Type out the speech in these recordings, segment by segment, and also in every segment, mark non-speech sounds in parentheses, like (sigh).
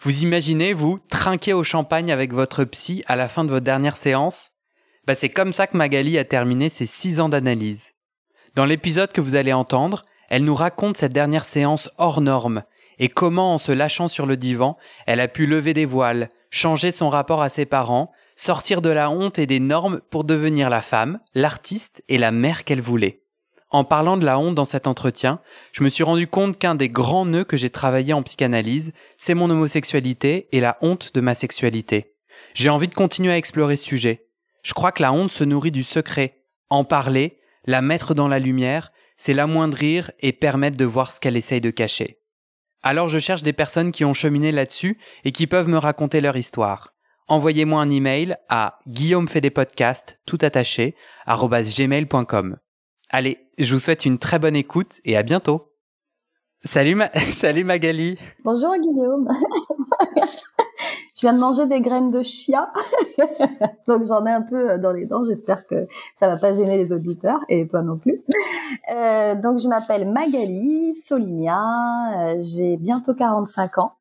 Vous imaginez, vous, trinquer au champagne avec votre psy à la fin de votre dernière séance? Bah, C'est comme ça que Magali a terminé ses six ans d'analyse. Dans l'épisode que vous allez entendre, elle nous raconte cette dernière séance hors norme et comment, en se lâchant sur le divan, elle a pu lever des voiles, changer son rapport à ses parents, sortir de la honte et des normes pour devenir la femme, l'artiste et la mère qu'elle voulait. En parlant de la honte dans cet entretien, je me suis rendu compte qu'un des grands nœuds que j'ai travaillé en psychanalyse, c'est mon homosexualité et la honte de ma sexualité. J'ai envie de continuer à explorer ce sujet. Je crois que la honte se nourrit du secret. En parler, la mettre dans la lumière, c'est l'amoindrir et permettre de voir ce qu'elle essaye de cacher. Alors je cherche des personnes qui ont cheminé là-dessus et qui peuvent me raconter leur histoire. Envoyez-moi un email à guillaumefedepodcast tout attaché gmail.com. Allez, je vous souhaite une très bonne écoute et à bientôt. Salut, (laughs) Salut Magali. Bonjour Guillaume. (laughs) je viens de manger des graines de chia, (laughs) donc j'en ai un peu euh, dans les dents. J'espère que ça va pas gêner les auditeurs et toi non plus. Euh, donc je m'appelle Magali Solinia. Euh, j'ai bientôt 45 ans.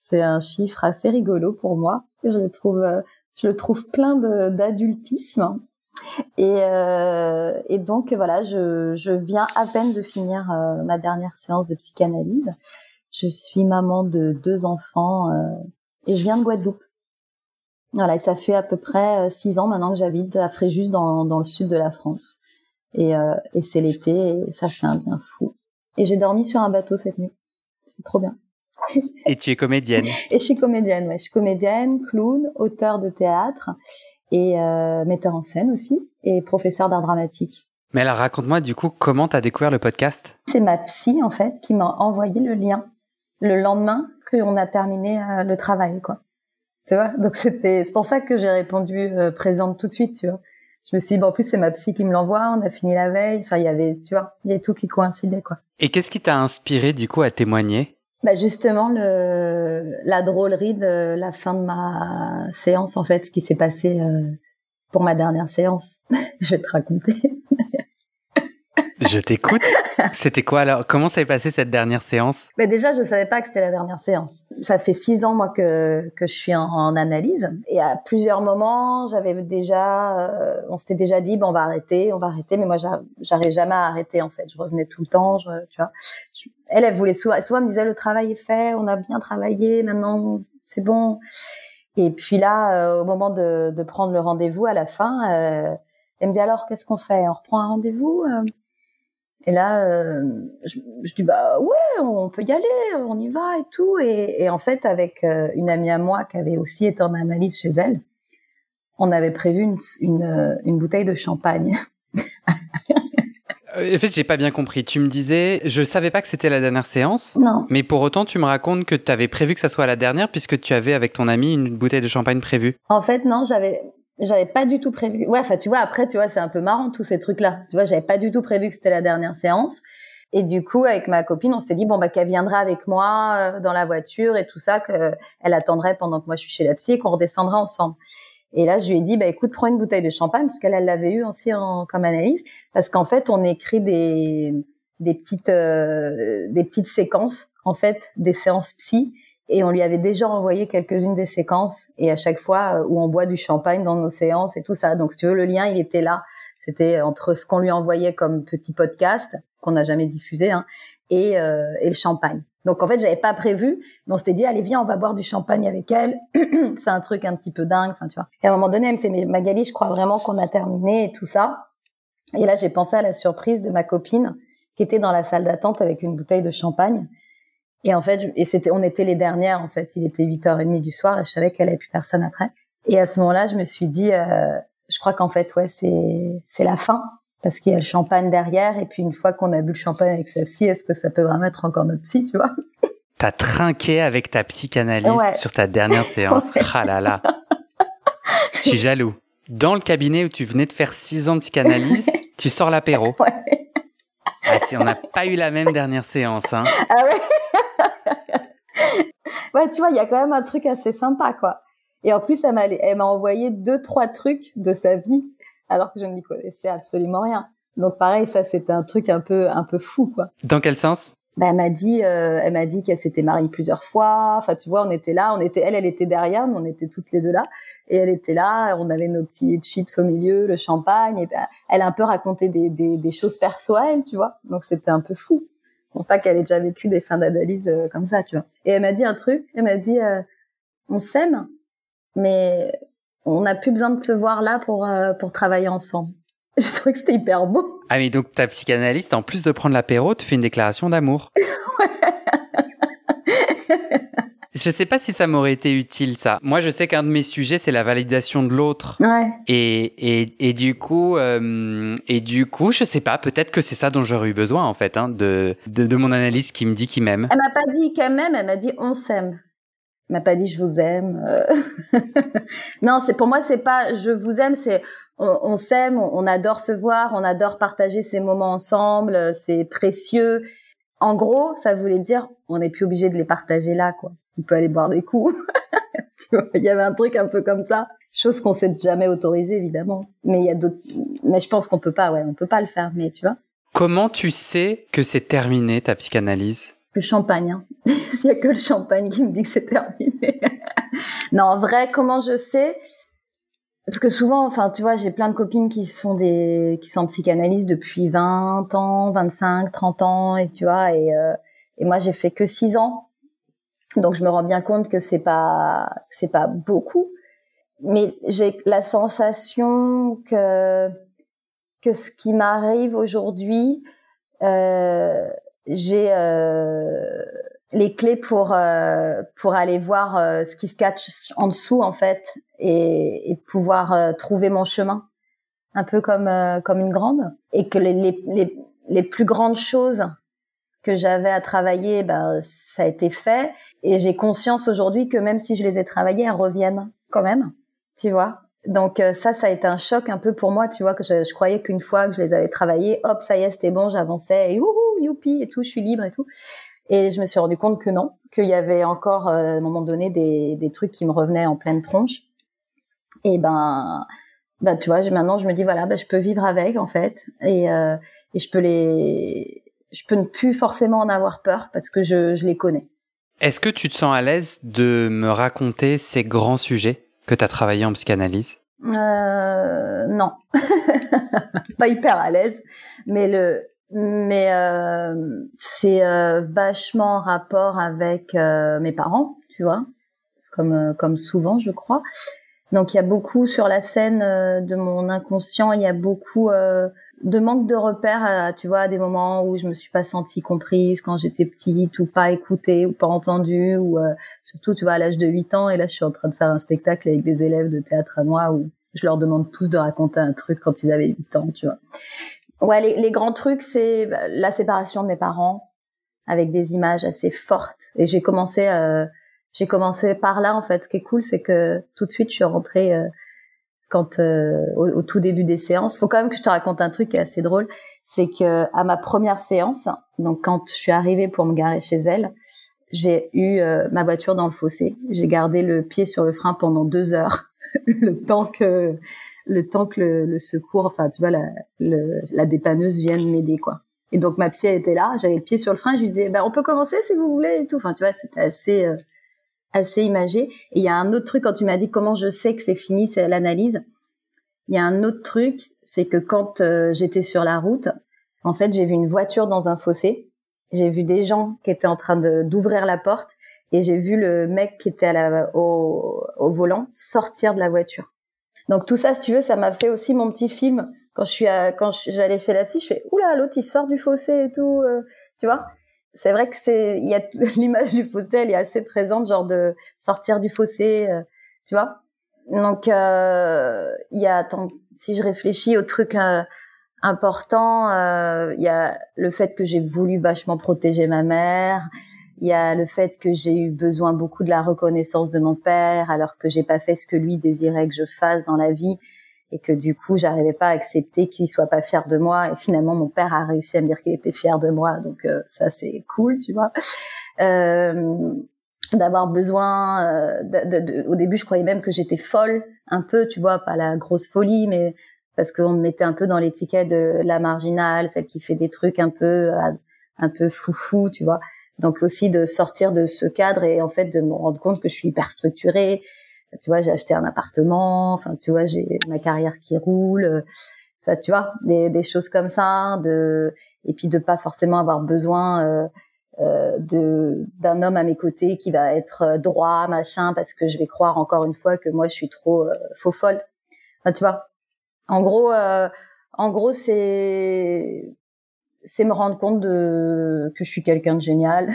C'est un chiffre assez rigolo pour moi. Je le trouve plein d'adultisme et, euh, et donc voilà, je, je, viens à peine de finir euh, ma dernière séance de psychanalyse. Je suis maman de deux enfants euh, et je viens de Guadeloupe. Voilà, et ça fait à peu près six ans maintenant que j'habite à Fréjus dans, dans le sud de la France. Et, et c'est l'été et ça fait un bien fou. Et j'ai dormi sur un bateau cette nuit. C'était trop bien. Et tu es comédienne. (laughs) et je suis comédienne, ouais. Je suis comédienne, clown, auteur de théâtre et euh, metteur en scène aussi et professeur d'art dramatique. Mais alors raconte-moi du coup comment tu as découvert le podcast? C'est ma psy en fait qui m'a envoyé le lien le lendemain qu'on a terminé euh, le travail quoi. Tu vois? Donc c'était c'est pour ça que j'ai répondu euh, présente tout de suite, tu vois. Je me suis dit bon, en plus c'est ma psy qui me l'envoie, on a fini la veille, enfin il y avait tu vois, il y avait tout qui coïncidait quoi. Et qu'est-ce qui t'a inspiré du coup à témoigner? Bah justement le la drôlerie de la fin de ma séance en fait ce qui s'est passé euh, pour ma dernière séance (laughs) je vais te raconter je t'écoute. C'était quoi alors? Comment s'est passé cette dernière séance? Bah Déjà, je savais pas que c'était la dernière séance. Ça fait six ans moi que que je suis en, en analyse et à plusieurs moments, j'avais déjà, euh, on s'était déjà dit, bon, on va arrêter, on va arrêter, mais moi, j'arrivais jamais à arrêter en fait. Je revenais tout le temps, je, tu vois. Elle, elle voulait souvent, souvent me disait le travail est fait, on a bien travaillé, maintenant c'est bon. Et puis là, euh, au moment de, de prendre le rendez-vous à la fin, euh, elle me dit alors qu'est-ce qu'on fait? On reprend un rendez-vous? Et là, euh, je, je, dis bah ouais, on peut y aller, on y va et tout. Et, et en fait, avec euh, une amie à moi qui avait aussi été en analyse chez elle, on avait prévu une, une, euh, une bouteille de champagne. (laughs) en fait, j'ai pas bien compris. Tu me disais, je savais pas que c'était la dernière séance. Non. Mais pour autant, tu me racontes que tu avais prévu que ça soit la dernière puisque tu avais avec ton ami une bouteille de champagne prévue. En fait, non, j'avais j'avais pas du tout prévu. Ouais, enfin, tu vois, après, tu vois, c'est un peu marrant tous ces trucs-là. Tu vois, j'avais pas du tout prévu que c'était la dernière séance. Et du coup, avec ma copine, on s'était dit bon bah qu'elle viendra avec moi euh, dans la voiture et tout ça, qu'elle attendrait pendant que moi je suis chez la psy et qu'on redescendra ensemble. Et là, je lui ai dit bah écoute, prends une bouteille de champagne parce qu'elle l'avait eu aussi en, comme analyse, parce qu'en fait, on écrit des des petites euh, des petites séquences en fait des séances psy Et on lui avait déjà envoyé quelques-unes des séquences et à chaque fois où on boit du champagne dans nos séances et tout ça. Donc si tu veux, le lien, il était là. C'était entre ce qu'on lui envoyait comme petit podcast qu'on n'a jamais diffusé hein, et, et le champagne. Donc en fait, j'avais pas prévu, mais on s'était dit allez viens, on va boire du champagne avec elle. (clears throat) c'est un truc un petit peu dingue, enfin tu vois. Et à un moment donné, elle me fait mais Magali, je crois vraiment qu'on a terminé et tout ça. Et là, j'ai pensé à la surprise de ma copine qui était dans la salle d'attente avec une bouteille de champagne. Et en fait, et c'était, on était les dernières en fait. Il était 8h30 du soir et je savais qu'elle avait plus personne après. Et à ce moment-là, je me suis dit, euh, je crois qu'en fait, ouais, c'est c'est la fin parce qu'il y a le champagne derrière. Et puis une fois qu'on a bu le champagne avec sa psy, est-ce que ça peut vraiment être encore notre psy, tu vois? T'as trinqué avec ta psychanalyste sur ta dernière (laughs) séance. Ah là là. Je suis jaloux. Dans le cabinet où tu venais de faire six ans de psychanalyse, (laughs) tu sors l'apéro. Ouais. Ah, si on n'a pas eu la même dernière séance, hein. Ah ouais. (laughs) ouais, tu vois, il y a quand même un truc assez sympa, quoi. Et en plus, elle m'a, elle m'a envoyé deux, trois trucs de sa vie alors que je n'y connaissais absolument rien. Donc pareil, ça c'était un truc un peu un peu fou quoi. Dans quel sens? Ben, elle m'a dit, euh, elle m'a dit qu'elle s'était mariée plusieurs fois. Enfin, tu vois, on était là, on était, elle, elle était derrière, mais on était toutes les deux là, et elle était là. On avait nos petits chips au milieu, le champagne. Et ben, elle a un peu raconté des, des, des choses perso elle, tu vois. Donc c'était un peu fou. Bon, pas qu'elle ait déjà vécu des fins d'analyse euh, comme ça, tu vois. Et elle m'a dit un truc. Elle m'a dit, euh, on s'aime, mais on n'a plus besoin de se voir là pour, euh, pour travailler ensemble. (laughs) Je trouvais que c'était hyper beau. Ah, mais donc ta psychanalyste, en plus de prendre l'apéro, te fait une déclaration d'amour. (laughs) Je sais pas si ça m'aurait été utile ça. Moi, je sais qu'un de mes sujets c'est la validation de l'autre. Ouais. Et, et, et du coup, euh, et du coup, je sais pas. Peut-être que c'est ça dont j'aurais eu besoin en fait, hein, de, de, de mon analyse qui me dit qu'il m'aime. Elle m'a pas dit qu'elle m'aime, elle m'a dit on s'aime m'a pas dit je vous aime. Euh. (laughs) non, c'est pour moi c'est pas je vous aime, c'est on, s'aime, on, adore se voir, on adore partager ces moments ensemble, c'est précieux. En gros, ça voulait dire on n'est plus obligé de les partager là quoi. On peut aller boire des coups. (laughs) il y avait un truc un peu comme ça, chose qu'on s'est jamais autorisé évidemment. Mais il y a d'autres mais je pense qu'on peut pas ouais, on peut pas le faire mais tu vois. Comment tu sais que c'est terminé ta psychanalyse? Le champagne. Hein. (laughs) Il n'y a que le champagne qui me dit que c'est terminé. (laughs) non, en vrai, comment je sais? Parce que souvent, enfin, tu vois, j'ai plein de copines qui sont des, qui sont en psychanalyse depuis 20 ans, 25, 30 ans, et tu vois, et, euh, et moi, j'ai fait que 6 ans. Donc, je me rends bien compte que c'est pas, c'est pas beaucoup. Mais j'ai la sensation que, que ce qui m'arrive aujourd'hui, euh, j'ai euh, les clés pour euh, pour aller voir euh, ce qui se cache en dessous en fait et, et pouvoir trouver mon chemin. Un peu comme comme une grande. Et que les les, les, plus grandes choses que j'avais à travailler ben ça a été fait. Et j'ai conscience aujourd'hui que même si je les ai travaillées elles reviennent quand même tu vois. Donc ça ça a été un choc un peu pour moi tu vois que je, je croyais qu'une fois que je les avais travaillées hop ça y est c'était bon j'avançais et ouhou youpi et tout, je suis libre et tout. Et je me suis rendu compte que non, qu'il y avait encore euh, à un moment donné des, des trucs qui me revenaient en pleine tronche. Et ben, ben tu vois, maintenant je me dis voilà, ben, je peux vivre avec en fait, et, euh, et je peux les, je peux ne plus forcément en avoir peur parce que je, je les connais. Est-ce que tu te sens à l'aise de me raconter ces grands sujets que tu as travaillé en psychanalyse? Euh, Non, (laughs) pas hyper à l'aise, mais le mais euh, c'est euh, vachement en rapport avec euh, mes parents, tu vois, comme euh, comme souvent, je crois. Donc il y a beaucoup sur la scène de mon inconscient, il y a beaucoup de manque de repères, tu vois, des moments où je me suis pas sentie comprise quand j'étais petite, ou pas écoutée, ou pas entendue, ou surtout, tu vois, à l'âge de 8 ans, et là je suis en train de faire un spectacle avec des élèves de théâtre à moi où je leur demande tous de raconter un truc quand ils avaient 8 ans, tu vois. Ouais, les, les grands trucs, c'est bah, la séparation de mes parents avec des images assez fortes. Et j'ai commencé, euh, j'ai commencé par là en fait. Ce qui est cool, c'est que tout de suite, je suis rentrée euh, quand euh, au, tout début des séances. Faut quand même que je te raconte un truc qui est assez drôle. C'est que à ma première séance, donc quand je suis arrivée pour me garer chez elle, j'ai eu euh, ma voiture dans le fossé. J'ai gardé le pied sur le frein pendant deux heures, (laughs) le temps que le temps que le, secours, enfin, tu vois, la, la dépanneuse vienne m'aider, quoi. Et donc, ma psy, elle était là, j'avais le pied sur le frein, je lui disais, ben, on peut commencer si vous voulez et tout. Enfin, tu vois, c'était assez, euh, assez imagé. Et il y a un autre truc quand tu m'as dit comment je sais que c'est fini, c'est l'analyse. Il y a un autre truc, c'est que quand euh, j'étais sur la route, en fait, j'ai vu une voiture dans un fossé. J'ai vu des gens qui étaient en train d'ouvrir la porte et j'ai vu le mec qui était au, volant sortir de la voiture. Donc tout ça, si tu veux, ça m'a fait aussi mon petit film quand je suis quand j'allais chez la psy, je fais oula l'autre il sort du fossé et tout, euh, tu vois. C'est vrai que c'est il y a (laughs) l'image du fossé, elle est assez présente, genre de sortir du fossé, euh, tu vois. Donc euh, il y a si je réfléchis au truc important, il y a le fait que j'ai voulu vachement protéger ma mère. Il y a le fait que j'ai eu besoin beaucoup de la reconnaissance de mon père, alors que j'ai pas fait ce que lui désirait que je fasse dans la vie, et que du coup, j'arrivais pas à accepter qu'il soit pas fier de moi. Et finalement, mon père a réussi à me dire qu'il était fier de moi, donc euh, ça c'est cool, tu vois. Euh, d'avoir besoin euh, de, de, au début je croyais même que j'étais folle un peu tu vois pas la grosse folie mais parce qu'on me mettait un peu dans l'étiquette de la marginale celle qui fait des trucs un peu un peu foufou tu vois donc aussi de sortir de ce cadre et en fait de me rendre compte que je suis hyper structurée. Tu vois, j'ai acheté un appartement. Enfin, tu vois, j'ai ma carrière qui roule. Enfin, tu vois, des, des choses comme ça. De et puis de pas forcément avoir besoin euh, euh, de d'un homme à mes côtés qui va être droit, machin, parce que je vais croire encore une fois que moi je suis trop euh, faux folle. Enfin, tu vois. En gros, euh, en gros, c'est c'est me rendre compte de que je suis quelqu'un de génial.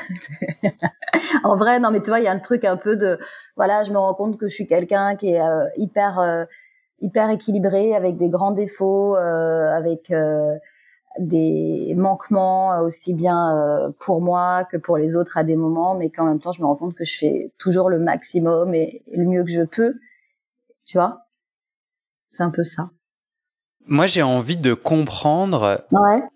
(laughs) en vrai, non, mais tu vois, il y a un truc un peu de, voilà, je me rends compte que je suis quelqu'un qui est euh, hyper, euh, hyper équilibré, avec des grands défauts, euh, avec des manquements aussi bien pour moi que pour les autres à des moments, mais qu'en même temps, je me rends compte que je fais toujours le maximum et le mieux que je peux. Tu vois, c'est un peu ça. Moi, j'ai envie de comprendre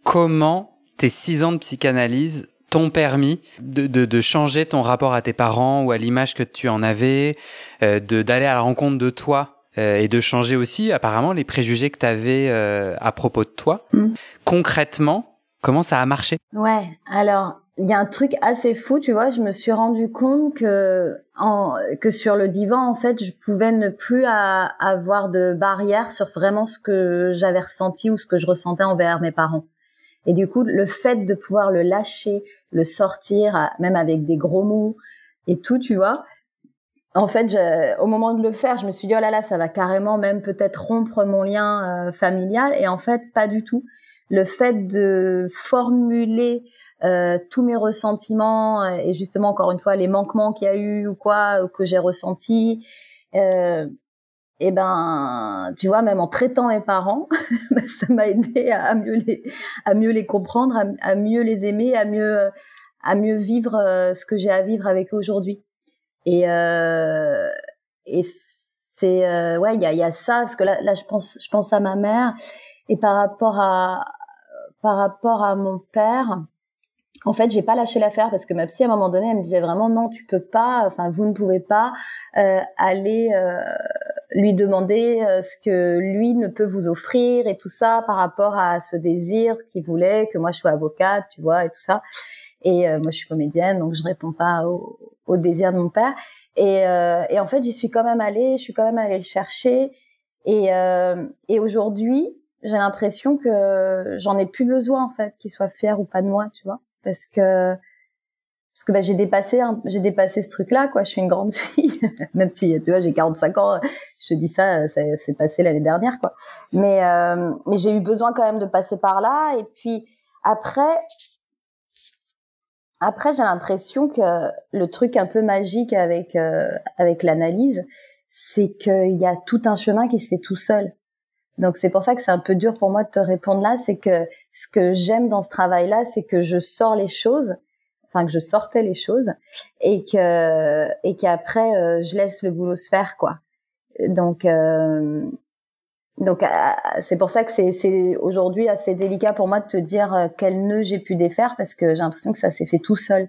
comment tes six ans de psychanalyse t'ont permis de, de, de, changer ton rapport à tes parents ou à l'image que tu en avais, euh, de d'aller à la rencontre de toi euh, et de changer aussi apparemment les préjugés que tu avais euh, à propos de toi. Mm. Concrètement, comment ça a marché? Ouais, alors il y a un truc assez fou, tu vois, je me suis rendu compte que en, que sur le divan, en fait, je pouvais ne plus avoir de barrière sur vraiment ce que j'avais ressenti ou ce que je ressentais envers mes parents. Et du coup, le fait de pouvoir le lâcher, le sortir, même avec des gros mots et tout, tu vois. En fait, au moment de le faire, je me suis dit oh là là, ça va carrément même peut-être rompre mon lien euh, familial. Et en fait, pas du tout. Le fait de formuler tous mes ressentiments euh, et justement encore une fois les manquements qu'il y a eu ou quoi que j'ai ressenti euh, et ben tu vois même en traitant mes parents (laughs) ben, ça m'a aidé à, mieux les à mieux les comprendre à, mieux les aimer à mieux à mieux vivre euh, ce que j'ai à vivre avec aujourd'hui. Et euh, et c'est ouais il y a, y a ça parce que là là je pense je pense à ma mère et par rapport à par rapport à mon père en fait, j'ai pas lâché l'affaire parce que ma psy à un moment donné, elle me disait vraiment non, tu peux pas, enfin vous ne pouvez pas euh, aller euh, lui demander euh, ce que lui ne peut vous offrir et tout ça par rapport à ce désir qu'il voulait que moi je sois avocate, tu vois, et tout ça. Et moi je suis comédienne, donc je réponds pas au, au désir de mon père. Et, et en fait, j'y suis quand même allée, je suis quand même allée le chercher. Et, et aujourd'hui, j'ai l'impression que j'en ai plus besoin en fait, qu'il soit fier ou pas de moi, tu vois parce que parce que bah, j'ai dépassé j'ai dépassé ce truc là quoi. Je suis une grande (laughs) fille. Même si tu vois j'ai 45 ans je dis ça c'est passé l'année dernière quoi. Mais euh, mais j'ai eu besoin quand même de passer par là. Et puis après après j'ai l'impression que le truc un peu magique avec euh, avec l'analyse c'est qu'il y a tout un chemin qui se fait tout seul donc c'est pour ça que c'est un peu dur pour moi de te répondre là, c'est que ce que j'aime dans ce travail-là, c'est que je sors les choses, enfin que je sortais les choses, et que et qu'après euh, je laisse le boulot se faire quoi. Donc euh, donc euh, c'est pour ça que c'est c'est aujourd'hui assez délicat pour moi de te dire quel nœud j'ai pu défaire parce que j'ai l'impression que ça s'est fait tout seul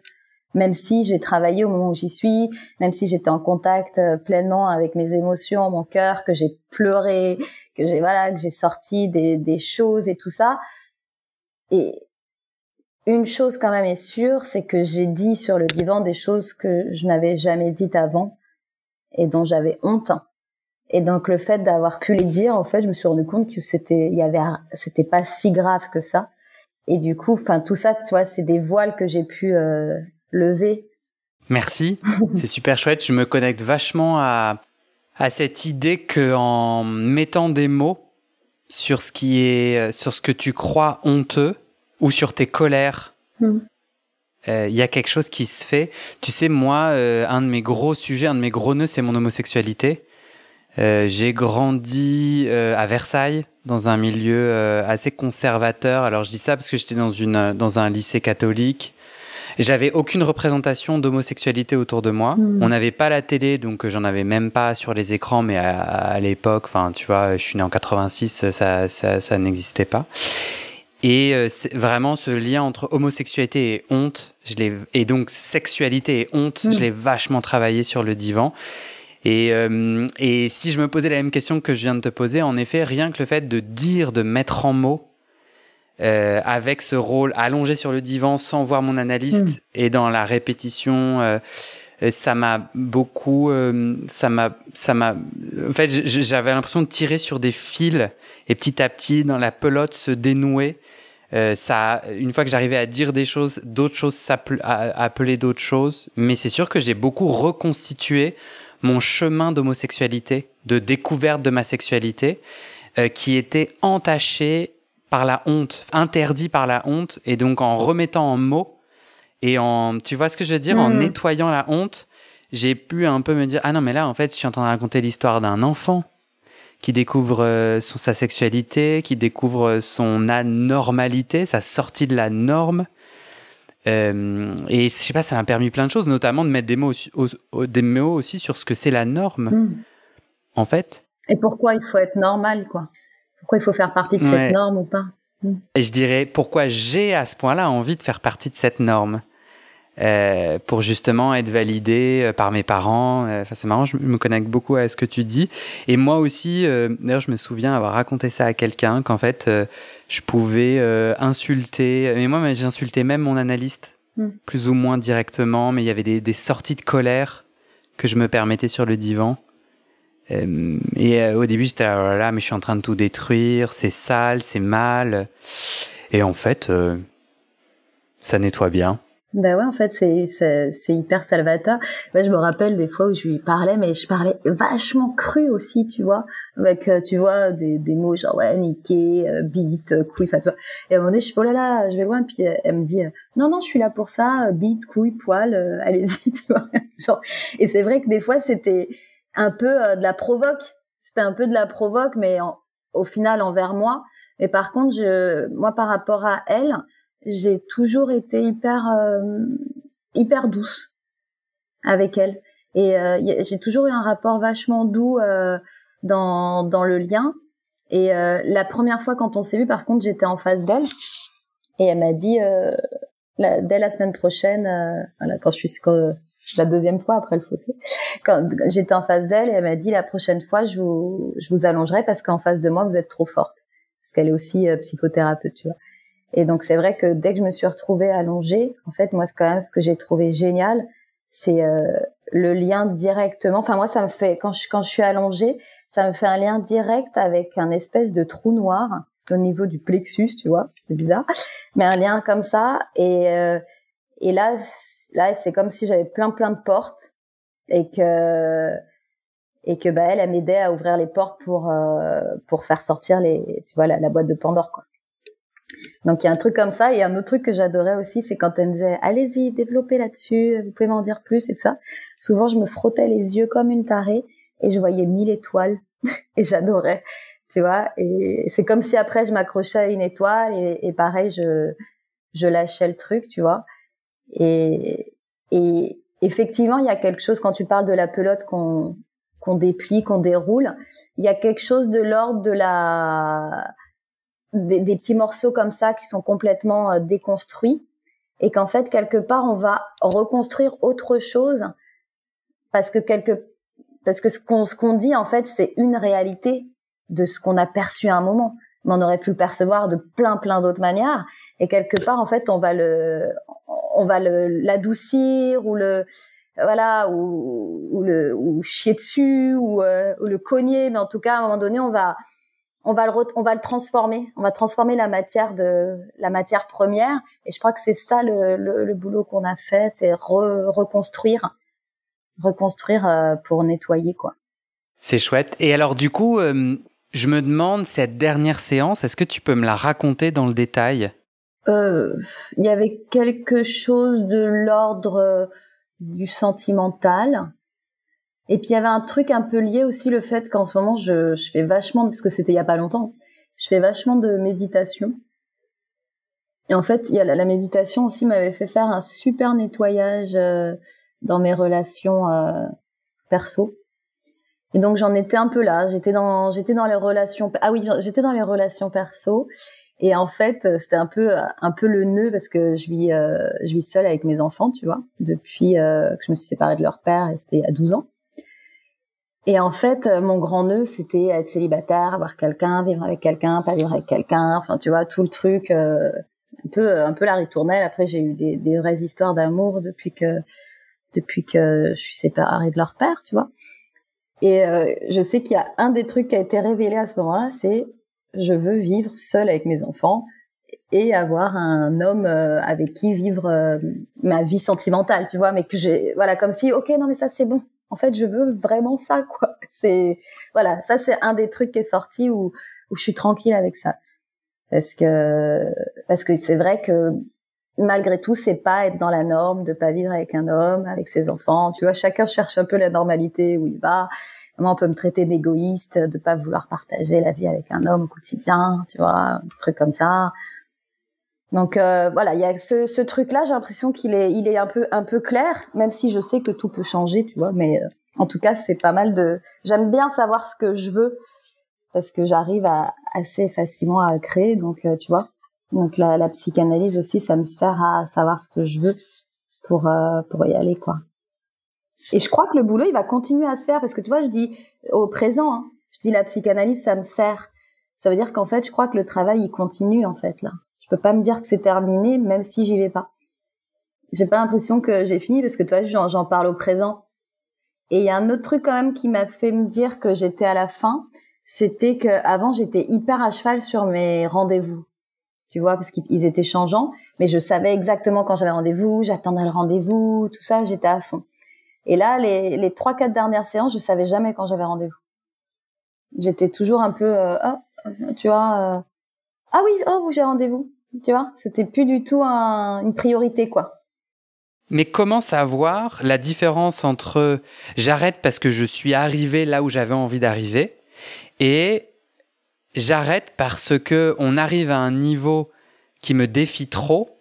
même si j'ai travaillé au moment où j'y suis, même si j'étais en contact euh, pleinement avec mes émotions, mon cœur, que j'ai pleuré, que j'ai voilà, que j'ai sorti des, des choses et tout ça. Et une chose quand même est sûre, c'est que j'ai dit sur le divan des choses que je n'avais jamais dites avant et dont j'avais honte. Et donc le fait d'avoir pu les dire, en fait, je me suis rendu compte que c'était, il y avait, c'était pas si grave que ça. Et du coup, enfin tout ça, tu vois, c'est des voiles que j'ai pu euh, lever. Merci, (laughs) c'est super chouette. Je me connecte vachement à à cette idée que en mettant des mots sur ce qui est, euh, sur ce que tu crois honteux ou sur tes colères. Hmm. Euh, il y a quelque chose qui se fait. Tu sais, moi, euh, un de mes gros sujets, un de mes gros nœuds, c'est mon homosexualité. Euh, j'ai grandi à Versailles, dans un milieu assez conservateur. Alors je dis ça parce que j'étais dans une dans un lycée catholique. J'avais aucune représentation d'homosexualité autour de moi. Hmm. On n'avait pas la télé, donc j'en avais même pas sur les écrans, mais à, l'époque, enfin, tu vois, je suis né en 86, ça, ça, ça n'existait pas. Et euh, vraiment ce lien entre homosexualité et honte, je l'ai et donc sexualité et honte, je hmm. l'ai vachement travaillé sur le divan. Et, euh, et si je me posais la même question que je viens de te poser, en effet, rien que le fait de dire, de mettre en mots, euh, avec ce rôle allongé sur le divan sans voir mon analyste hmm. et dans la répétition, euh, ça m'a beaucoup, ça m'a, ça m'a, en fait, j'avais l'impression de tirer sur des fils et petit à petit, dans la pelote se dénouer euh, ça, une fois que j'arrivais à dire des choses, d'autres choses s'appelaient d'autres choses. Mais c'est sûr que j'ai beaucoup reconstitué mon chemin d'homosexualité, de découverte de ma sexualité, euh, qui était entaché par la honte, interdit par la honte, et donc en remettant en mots et en, tu vois ce que je veux dire, en mmh. nettoyant la honte, j'ai pu un peu me dire ah non mais là en fait je suis en train de raconter l'histoire d'un enfant qui découvre euh, son, sa sexualité, qui découvre son anormalité, sa sortie de la norme. Euh, et je sais pas, ça m'a permis plein de choses, notamment de mettre des mots, des mots aussi sur ce que c'est la norme, hmm. en fait. Et pourquoi il faut être normal, quoi? Pourquoi il faut faire partie de cette norme ou pas hmm. Et je dirais pourquoi j'ai à ce point-là envie de faire partie de cette norme? Euh, pour justement être validé euh, par mes parents. Euh, enfin, c'est marrant, je me connecte beaucoup à ce que tu dis. Et moi aussi, d'ailleurs, je me souviens avoir raconté ça à quelqu'un qu'en fait, je pouvais insulter. Mais moi, j'insultais même mon analyste, hmm. plus ou moins directement. Mais il y avait des, des, sorties de colère que je me permettais sur le divan. Et au début, j'étais là, oh là, là, mais je suis en train de tout détruire. C'est sale, c'est mal. Et en fait, ça nettoie bien. Ben ouais, en fait, c'est hyper salvateur. Je me rappelle des fois où je lui parlais, mais je parlais vachement cru aussi, tu vois, avec euh, tu vois des, des mots genre ouais niquer, euh, bite, euh, couille, enfin tu vois. Et à un moment donné, je fais oh là là, je vais loin, puis elle, me dit non non, je suis là pour ça, bite, couille, poil, allez-y, (laughs) tu vois. Et c'est vrai que des fois c'était un peu de la provoque, c'était un peu de la provoque, mais au final envers moi. Mais par contre, je, moi par rapport à elle j'ai toujours été hyper euh, hyper douce avec elle. Et euh, j'ai toujours eu un rapport vachement doux euh, dans dans le lien. Et la première fois quand on s'est vu par contre j'étais en face d'elle. Et elle m'a dit la, dès la semaine prochaine voilà, quand je suis quand, la deuxième fois après le fossé quand j'étais en face d'elle elle m'a dit la prochaine fois je vous je vous allongerai parce qu'en face de moi vous êtes trop forte. Parce qu'elle est aussi psychothérapeute tu vois. Et donc c'est vrai que dès que je me suis retrouvée allongée, en fait moi quand même ce que j'ai trouvé génial, c'est euh, le lien directement. Enfin moi ça me fait quand je quand je suis allongée, ça me fait un lien direct avec un espèce de trou noir au niveau du plexus, tu vois, c'est bizarre, mais un lien comme ça. Et euh, et là là c'est comme si j'avais plein plein de portes et que et que bah elle, elle m'aidait à ouvrir les portes pour euh, pour faire sortir les tu vois la, boîte de Pandore quoi. Donc il y a un truc comme ça et un autre truc que j'adorais aussi, c'est quand elle me disait allez-y, développez là-dessus, vous pouvez m'en dire plus et tout ça. Souvent je me frottais les yeux comme une tarée et je voyais mille étoiles (laughs) et j'adorais, tu vois. Et c'est comme si après je m'accrochais à une étoile et, pareil je je lâchais le truc, tu vois. Et et effectivement il y a quelque chose quand tu parles de la pelote qu'on qu'on déplie, qu'on déroule, il y a quelque chose de l'ordre de la des, petits morceaux comme ça qui sont complètement euh, déconstruits et qu'en fait quelque part on va reconstruire autre chose parce que quelque parce que ce qu'on ce qu'on dit en fait c'est une réalité de ce qu'on a perçu à un moment mais on aurait pu le percevoir de plein plein d'autres manières. Et quelque part, en fait, on va le, on va l'adoucir ou le voilà ou, le chier dessus ou, euh, ou, le cogner. Mais en tout cas à un moment donné on va on va le on va le transformer. On va transformer la matière de la matière première. Et je crois que c'est ça le, le, boulot qu'on a fait c'est reconstruire. Reconstruire euh, pour nettoyer quoi. C'est chouette. Et alors du coup euh, je me demande cette dernière séance est-ce que tu peux me la raconter dans le détail? Il y avait quelque chose de l'ordre euh, du sentimental. Et puis il y avait un truc un peu lié aussi le fait qu'en ce moment je, fais vachement, parce que c'était il y a pas longtemps, je fais vachement de méditation. Et en fait, y a la, méditation aussi m'avait fait faire un super nettoyage euh, dans mes relations euh, perso. Et donc j'en étais un peu là. J'étais dans, j'étais dans les relations. Ah oui, j'étais dans les relations perso. Et en fait, euh, c'était un peu euh, un peu le nœud parce que je vis euh, je vis seule avec mes enfants, tu vois, depuis que je me suis séparée de leur père, et c'était à 12 ans. Et en fait, mon grand nœud, c'était être célibataire, avoir quelqu'un, vivre avec quelqu'un, pas vivre avec quelqu'un, enfin, tu vois, tout le truc, un peu un peu la ritournelle. Après, j'ai eu des, des vraies histoires d'amour depuis que depuis que je suis séparée de leur père, tu vois. Et je sais qu'il y a un des trucs qui a été révélé à ce moment-là, c'est je veux vivre seule avec mes enfants et avoir un homme euh, avec qui vivre euh, ma vie sentimentale, tu vois, mais que j'ai, voilà, comme si, ok, non, mais ça c'est bon. En fait, je veux vraiment ça, (laughs) quoi. C'est, voilà, ça c'est un des trucs qui est sorti où, où je suis tranquille avec ça, parce que, parce que c'est vrai que malgré tout, c'est pas être dans la norme de pas vivre avec un homme, avec ses enfants. Tu vois, chacun cherche un peu la normalité où il va on peut me traiter d'égoïste, de pas vouloir partager la vie avec un homme au quotidien, tu vois, un truc comme ça. Donc euh, voilà, il y a ce, truc-là, j'ai l'impression qu'il est, un peu, clair, même si je sais que tout peut changer, tu vois. Mais euh, en tout cas, c'est pas mal de. J'aime bien savoir ce que je veux parce que j'arrive assez facilement à créer, donc euh, tu vois. Donc la, la, psychanalyse aussi, ça me sert à savoir ce que je veux pour pour y aller, quoi. Et je crois que le boulot, il va continuer à se faire parce que tu vois, je dis au présent, hein, je dis la psychanalyse, ça me sert. Ça veut dire qu'en fait, je crois que le travail, il continue en fait là. Je peux pas me dire que c'est terminé, même si j'y vais pas. J'ai pas l'impression que j'ai fini parce que toi, j'en parle au présent. Et il y a un autre truc quand même qui m'a fait me dire que j'étais à la fin, c'était que avant j'étais hyper à cheval sur mes rendez-vous. Tu vois, parce qu'ils étaient changeants, mais je savais exactement quand j'avais rendez-vous, j'attendais le rendez-vous, tout ça, j'étais à fond. Et là, les, les trois, quatre dernières séances, je savais jamais quand j'avais rendez-vous. J'étais toujours un peu, euh, oh, tu vois, euh, ah oui, oh, j'ai rendez-vous. Tu vois, c'était plus du tout une priorité, quoi. Mais comment savoir la différence entre j'arrête parce que je suis arrivé là où j'avais envie d'arriver et j'arrête parce que on arrive à un niveau qui me défie trop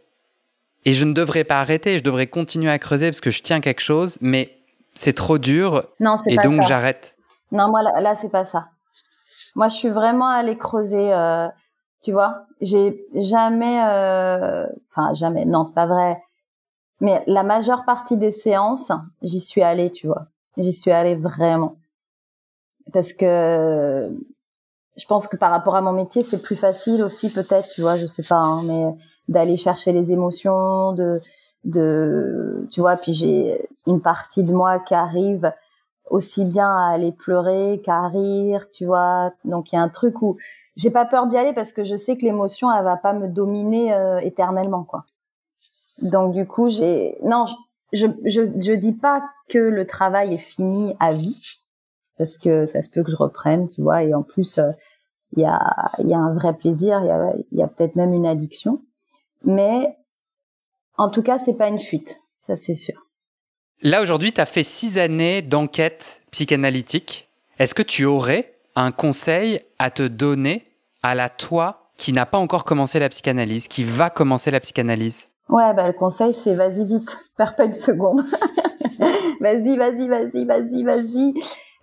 et je ne devrais pas arrêter, je devrais continuer à creuser parce que je tiens quelque chose, mais c'est trop dur. Non, c'est Et donc j'arrête. Non, moi là, c'est pas ça. Moi, je suis vraiment allée creuser. Euh, tu vois, j'ai jamais, euh, enfin jamais. Non, c'est pas vrai. Mais la majeure partie des séances, j'y suis allée, tu vois. J'y suis allée vraiment parce que je pense que par rapport à mon métier, c'est plus facile aussi, peut-être, tu vois, je sais pas, hein, mais d'aller chercher les émotions, de, de, tu vois, puis j'ai une partie de moi qui arrive aussi bien à aller pleurer qu'à rire, tu vois. Donc il y a un truc où j'ai pas peur d'y aller parce que je sais que l'émotion elle va pas me dominer euh, éternellement quoi. Donc du coup j'ai non je, je je dis pas que le travail est fini à vie parce que ça se peut que je reprenne, tu vois. Et en plus euh, il y a il y a un vrai plaisir, il y a il y a peut-être même une addiction, mais en tout cas c'est pas une fuite, ça c'est sûr. Là, aujourd'hui, tu as fait six années d'enquête psychanalytique. Est-ce que tu aurais un conseil à te donner à la toi qui n'a pas encore commencé la psychanalyse, qui va commencer la psychanalyse? Ouais, bah, le conseil, c'est vas-y vite, (laughs) perds pas une seconde. (laughs) vas-y, vas-y, vas-y, vas-y, vas-y.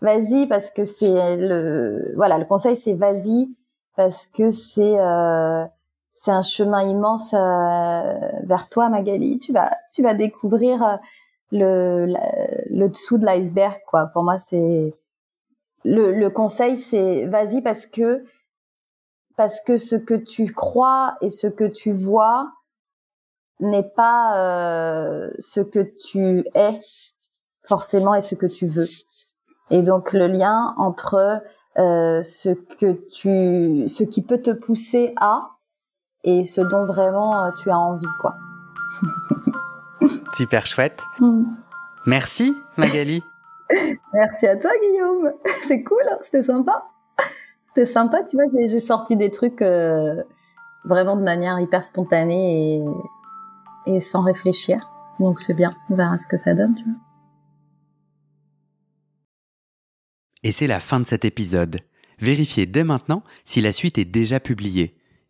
Vas-y, parce que c'est le... Voilà, le conseil, c'est vas-y, parce que c'est... Euh, c'est un chemin immense euh, vers toi, Magali. Tu vas, tu vas découvrir le, le dessous de l'iceberg, quoi. Pour moi, c'est le, le conseil, c'est vas-y parce que parce que ce que tu crois et ce que tu vois n'est pas euh, ce que tu es forcément et ce que tu veux. Et donc le lien entre euh, ce que tu, ce qui peut te pousser à et ce dont vraiment euh, tu as envie, quoi. (laughs) Super chouette. Hmm. Merci Magali. (laughs) Merci à toi Guillaume. (laughs) C'est cool, hein, c'était sympa. C'était sympa, tu vois, j'ai sorti des trucs euh, vraiment de manière hyper spontanée et, et sans réfléchir. Donc c'est bien, on verra ce que ça donne, tu vois. Et c'est la fin de cet épisode. Vérifiez dès maintenant si la suite est déjà publiée.